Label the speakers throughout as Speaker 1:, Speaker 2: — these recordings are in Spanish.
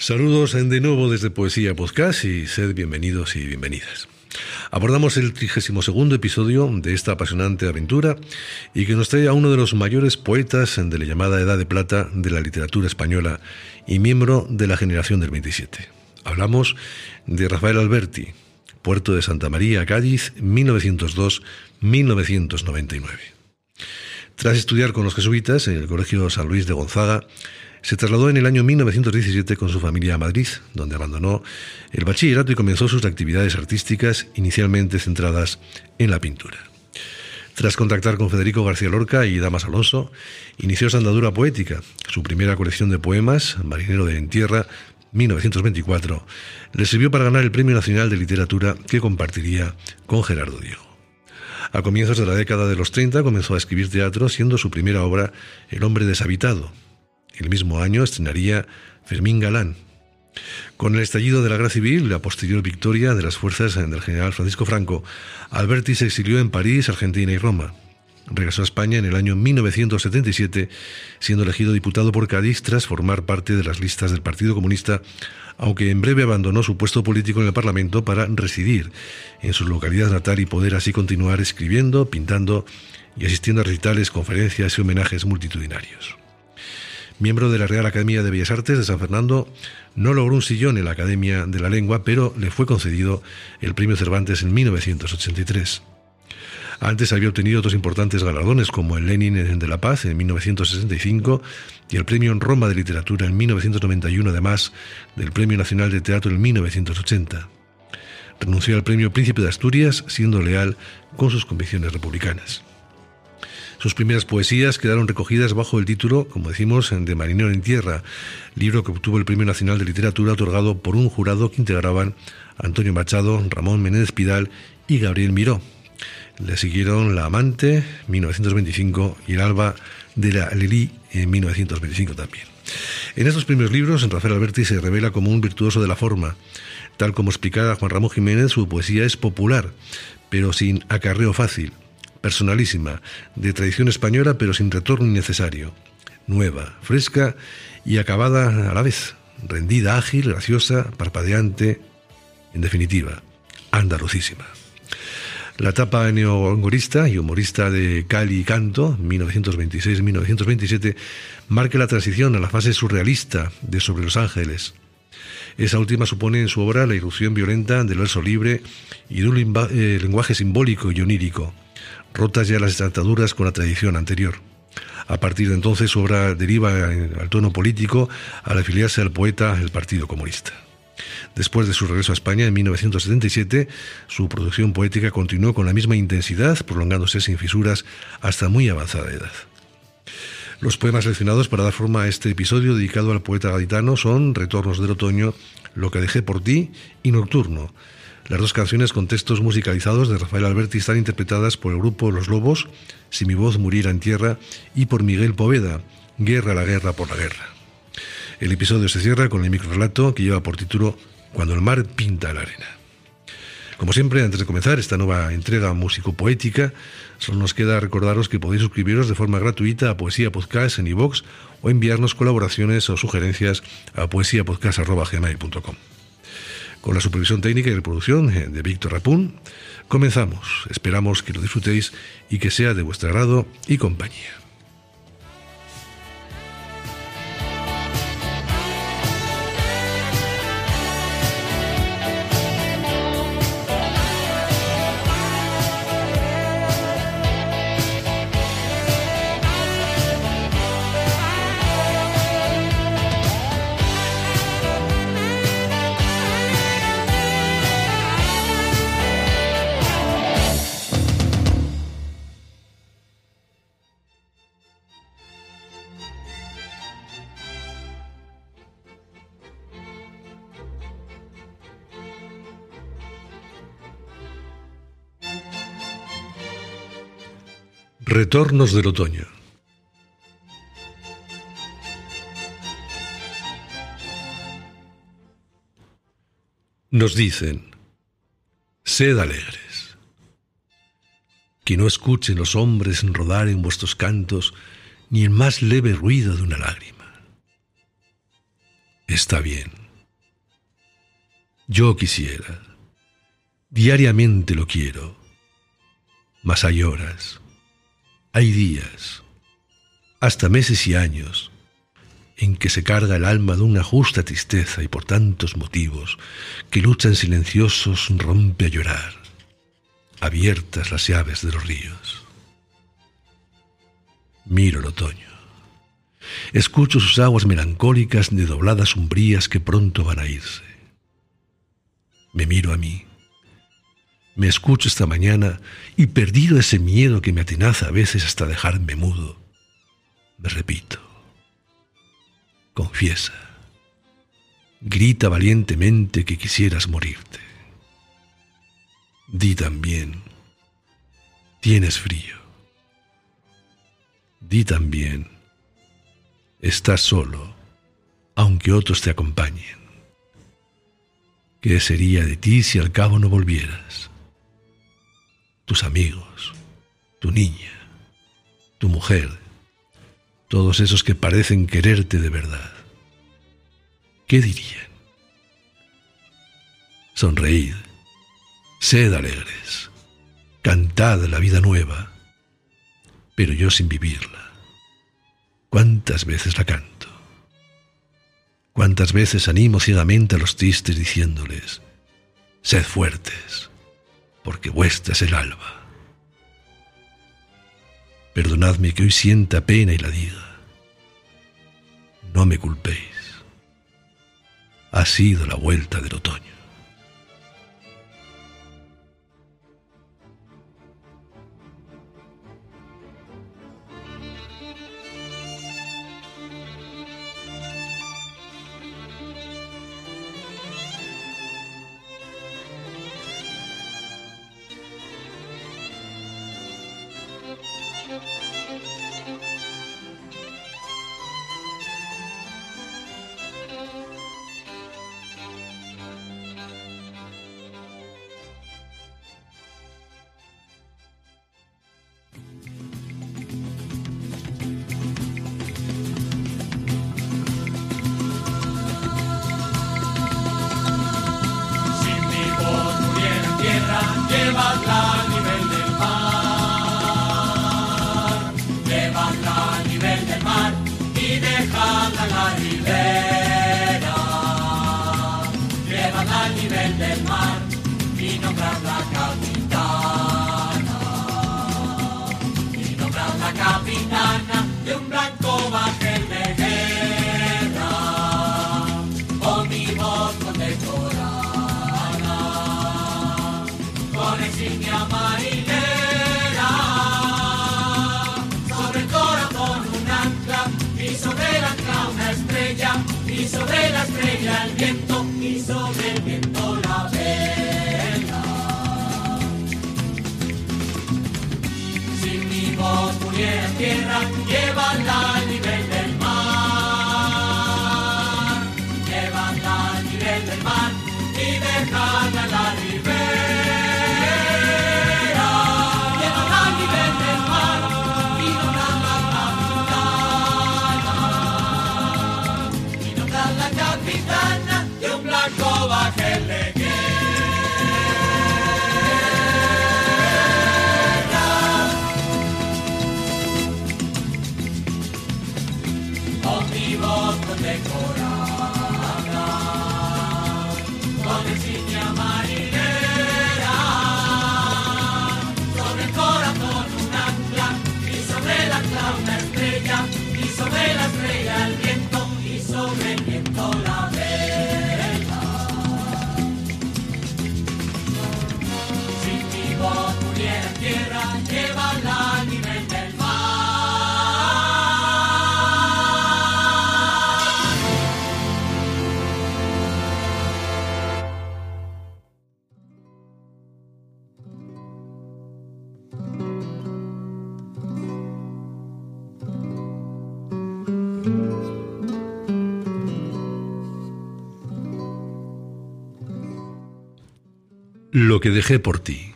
Speaker 1: Saludos de nuevo desde Poesía Podcast y sed bienvenidos y bienvenidas. Abordamos el 32 episodio de esta apasionante aventura y que nos trae a uno de los mayores poetas de la llamada Edad de Plata de la literatura española y miembro de la generación del 27. Hablamos de Rafael Alberti, Puerto de Santa María, Cádiz, 1902-1999. Tras estudiar con los jesuitas en el Colegio San Luis de Gonzaga, se trasladó en el año 1917 con su familia a Madrid, donde abandonó el bachillerato y comenzó sus actividades artísticas inicialmente centradas en la pintura. Tras contactar con Federico García Lorca y Damas Alonso, inició su andadura poética. Su primera colección de poemas, Marinero de Entierra, 1924, le sirvió para ganar el Premio Nacional de Literatura que compartiría con Gerardo Diego. A comienzos de la década de los 30 comenzó a escribir teatro, siendo su primera obra El hombre deshabitado, el mismo año estrenaría Fermín Galán. Con el estallido de la Guerra Civil y la posterior victoria de las fuerzas del general Francisco Franco, Alberti se exilió en París, Argentina y Roma. Regresó a España en el año 1977, siendo elegido diputado por Cádiz tras formar parte de las listas del Partido Comunista, aunque en breve abandonó su puesto político en el Parlamento para residir en su localidad natal y poder así continuar escribiendo, pintando y asistiendo a recitales, conferencias y homenajes multitudinarios miembro de la Real Academia de Bellas Artes de San Fernando, no logró un sillón en la Academia de la Lengua, pero le fue concedido el Premio Cervantes en 1983. Antes había obtenido otros importantes galardones como el Lenin de la Paz en 1965 y el Premio en Roma de Literatura en 1991, además del Premio Nacional de Teatro en 1980. Renunció al Premio Príncipe de Asturias siendo leal con sus convicciones republicanas. Sus primeras poesías quedaron recogidas bajo el título, como decimos, de Marinero en Tierra, libro que obtuvo el Premio Nacional de Literatura otorgado por un jurado que integraban Antonio Machado, Ramón Menéndez Pidal y Gabriel Miró. Le siguieron La Amante, 1925, y El Alba de la Lili, en 1925 también. En estos primeros libros, Rafael Alberti se revela como un virtuoso de la forma. Tal como explicara Juan Ramón Jiménez, su poesía es popular, pero sin acarreo fácil personalísima, de tradición española pero sin retorno innecesario, nueva, fresca y acabada a la vez, rendida, ágil, graciosa, parpadeante, en definitiva, andalucísima. La etapa neogorista y humorista de Cali y Canto, 1926-1927, marca la transición a la fase surrealista de Sobre los Ángeles. Esa última supone en su obra la irrupción violenta del verso libre y de un eh, lenguaje simbólico y onírico, rotas ya las ataduras con la tradición anterior. A partir de entonces su obra deriva al tono político al afiliarse al poeta el Partido Comunista. Después de su regreso a España en 1977, su producción poética continuó con la misma intensidad, prolongándose sin fisuras hasta muy avanzada edad. Los poemas seleccionados para dar forma a este episodio dedicado al poeta gaditano son Retornos del Otoño, Lo que dejé por ti y Nocturno, las dos canciones con textos musicalizados de Rafael Alberti están interpretadas por el grupo Los Lobos, Si mi voz muriera en tierra, y por Miguel Poveda, Guerra la guerra por la guerra. El episodio se cierra con el microrelato que lleva por título Cuando el mar pinta la arena. Como siempre, antes de comenzar esta nueva entrega músico-poética, solo nos queda recordaros que podéis suscribiros de forma gratuita a Poesía Podcast en iVoox o enviarnos colaboraciones o sugerencias a poesiapodcast.gmail.com. Con la supervisión técnica y de producción eh, de Víctor Rapún, comenzamos. Esperamos que lo disfrutéis y que sea de vuestro agrado y compañía. Retornos del otoño. Nos dicen, sed alegres, que no escuchen los hombres rodar en vuestros cantos ni el más leve ruido de una lágrima. Está bien,
Speaker 2: Yo quisiera, diariamente lo quiero, mas hay horas, hay días, hasta meses y años, en que se carga el alma de una justa tristeza y por tantos motivos que luchan silenciosos rompe a llorar, abiertas las llaves de los ríos. Miro el otoño. Escucho sus aguas melancólicas de dobladas umbrías que pronto van a irse. Me miro a mí. Me escucho esta mañana y perdido ese miedo que me atenaza a veces hasta dejarme mudo, me repito. Confiesa. Grita valientemente que quisieras morirte. Di también, tienes frío. Di también, estás solo, aunque otros te acompañen. ¿Qué sería de ti si al cabo no volvieras? Tus amigos, tu niña, tu mujer, todos esos que parecen quererte de verdad. ¿Qué dirían? Sonreíd, sed alegres, cantad la vida nueva, pero yo sin vivirla. ¿Cuántas veces la canto? ¿Cuántas veces animo ciegamente a los tristes diciéndoles, sed fuertes, porque vuestra es el alba? Perdonadme que hoy sienta pena y la diga. No me culpéis. Ha sido la vuelta del otoño. al nivel del mar y nombrar la capitana. Y nombrar la capitana de un blanco bajel de guerra, con mi voz condecorada, con insignia marinera, sobre el corazón un ancla y sobre el ancla una estrella y sobre la estrella el viento hizo vendiendo la vela. Si mi voz pudiera tierra, llévala. Virginia Lo que dejé por ti.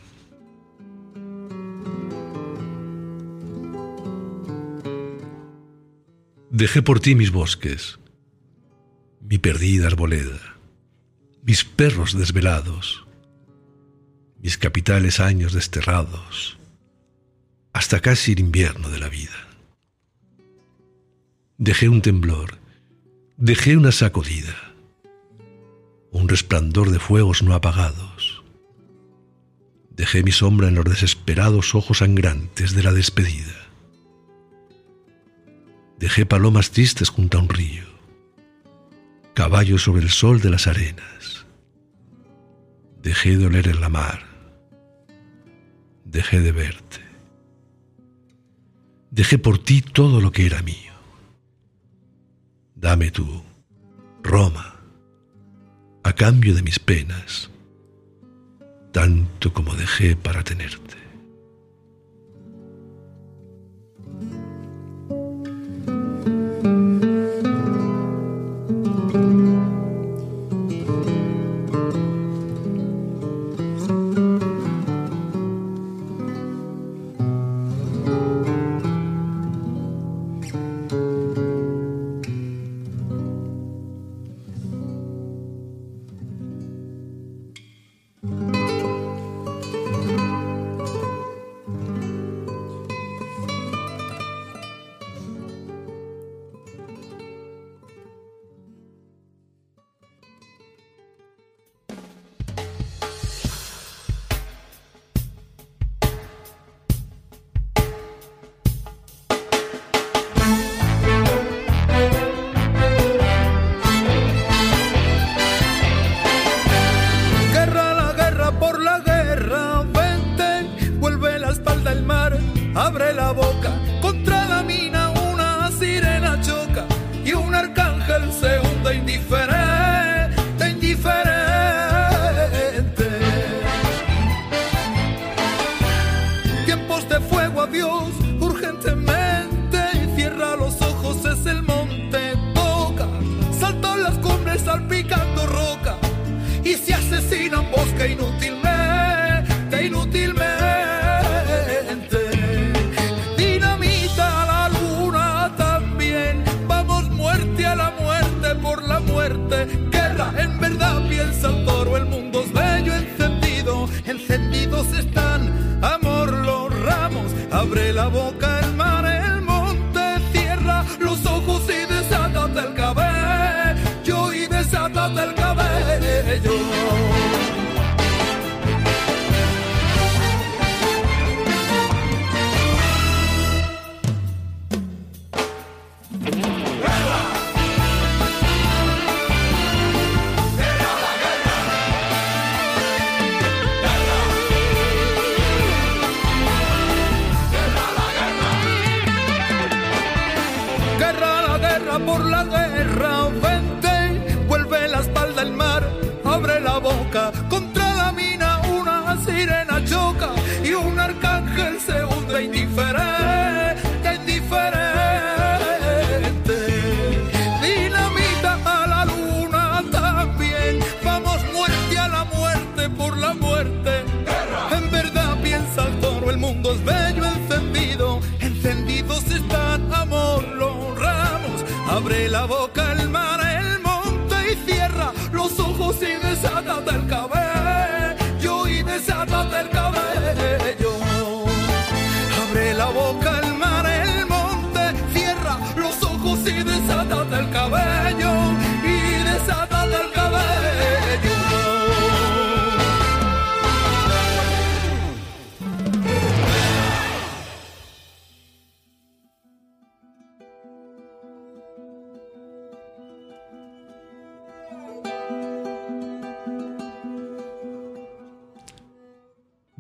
Speaker 2: Dejé por ti mis bosques, mi perdida arboleda,
Speaker 3: mis perros desvelados, mis capitales años desterrados, hasta casi el invierno de la vida. Dejé un temblor, dejé una sacudida, un resplandor de fuegos no apagados. Dejé mi sombra en los desesperados ojos sangrantes de la despedida. Dejé palomas tristes junto a un río, caballos sobre el sol de las arenas. Dejé de oler en la mar, dejé de verte. Dejé por ti todo lo que era mío. Dame tú, Roma, a cambio de mis penas, tanto como dejé para tenerte.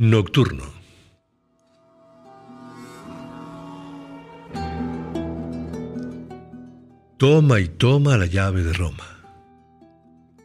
Speaker 3: Nocturno. Toma y toma la llave de Roma.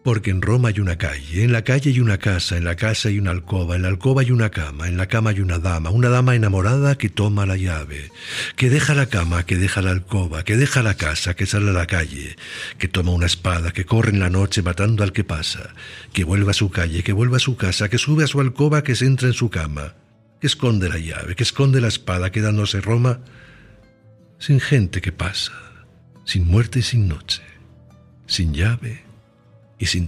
Speaker 3: Porque en Roma hay una calle, en la calle hay una casa, en la casa hay una alcoba, en la alcoba hay una cama, en la cama hay una dama, una dama enamorada que toma la llave, que deja la cama, que deja la alcoba, que deja la casa, que sale a la calle, que toma una espada, que corre en la noche matando al que pasa, que vuelve a su calle, que vuelve a su casa, que sube a su alcoba, que se entra en su cama, que esconde la llave, que esconde la espada, quedándose Roma sin gente que pasa, sin muerte y sin noche, sin llave y sin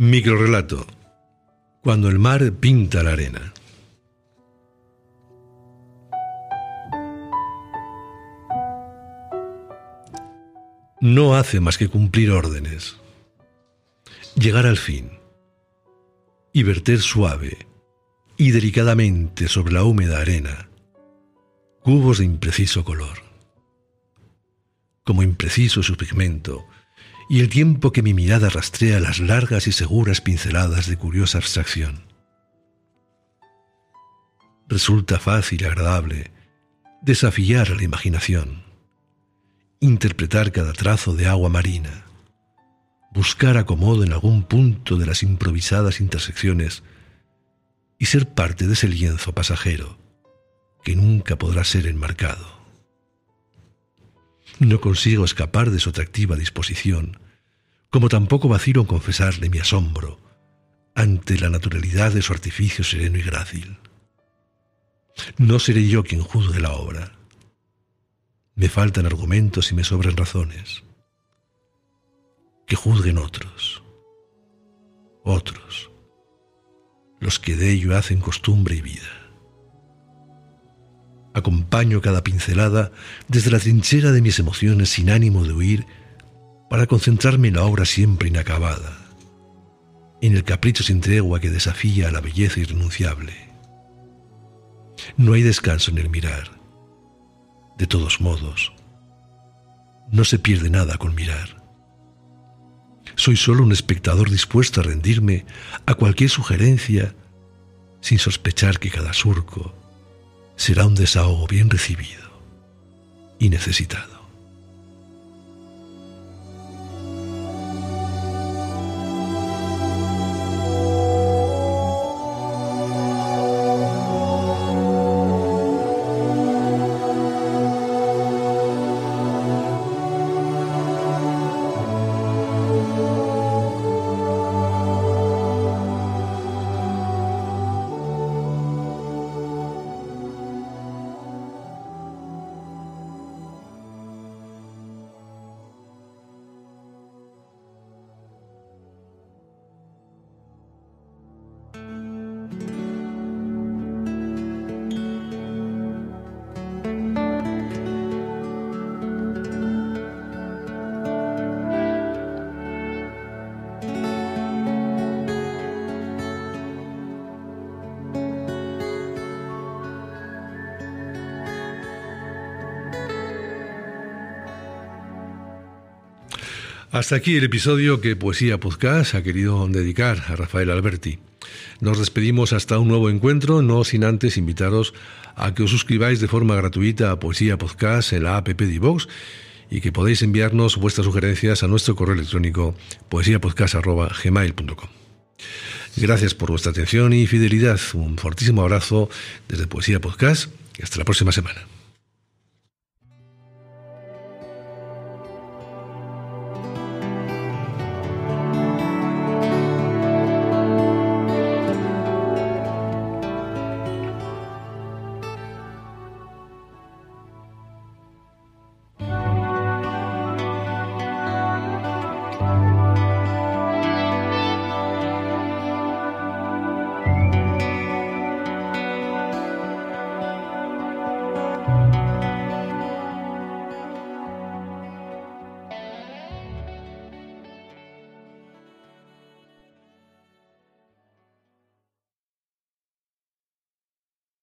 Speaker 1: Microrelato. Cuando el mar pinta la arena. No hace más que cumplir órdenes, llegar al fin y verter suave y delicadamente sobre la húmeda arena cubos de impreciso color. Como impreciso su pigmento, y el tiempo que mi mirada rastrea las largas y seguras pinceladas de curiosa abstracción. Resulta fácil y agradable desafiar a la imaginación, interpretar cada trazo de agua marina, buscar acomodo en algún punto de las improvisadas intersecciones y ser parte de ese lienzo pasajero que nunca podrá ser enmarcado. No consigo escapar de su atractiva disposición, como tampoco vacilo en confesarle mi asombro ante la naturalidad de su artificio sereno y grácil. No seré yo quien juzgue la obra. Me faltan argumentos y me sobran razones. Que juzguen otros. Otros. Los que de ello hacen costumbre y vida. Acompaño cada pincelada desde la trinchera de mis emociones sin ánimo de huir para concentrarme en la obra siempre inacabada, en el capricho sin tregua que desafía a la belleza irrenunciable. No hay descanso en el mirar. De todos modos, no se pierde nada con mirar. Soy solo un espectador dispuesto a rendirme a cualquier sugerencia sin sospechar que cada surco será un desahogo bien recibido y necesitado. Hasta aquí el episodio que Poesía Podcast ha querido dedicar a Rafael Alberti. Nos despedimos hasta un nuevo encuentro, no sin antes invitaros a que os suscribáis de forma gratuita a Poesía Podcast en la app de y que podéis enviarnos vuestras sugerencias a nuestro correo electrónico poesiapodcast.gmail.com. Gracias por vuestra atención y fidelidad. Un fortísimo abrazo desde Poesía Podcast y hasta la próxima semana.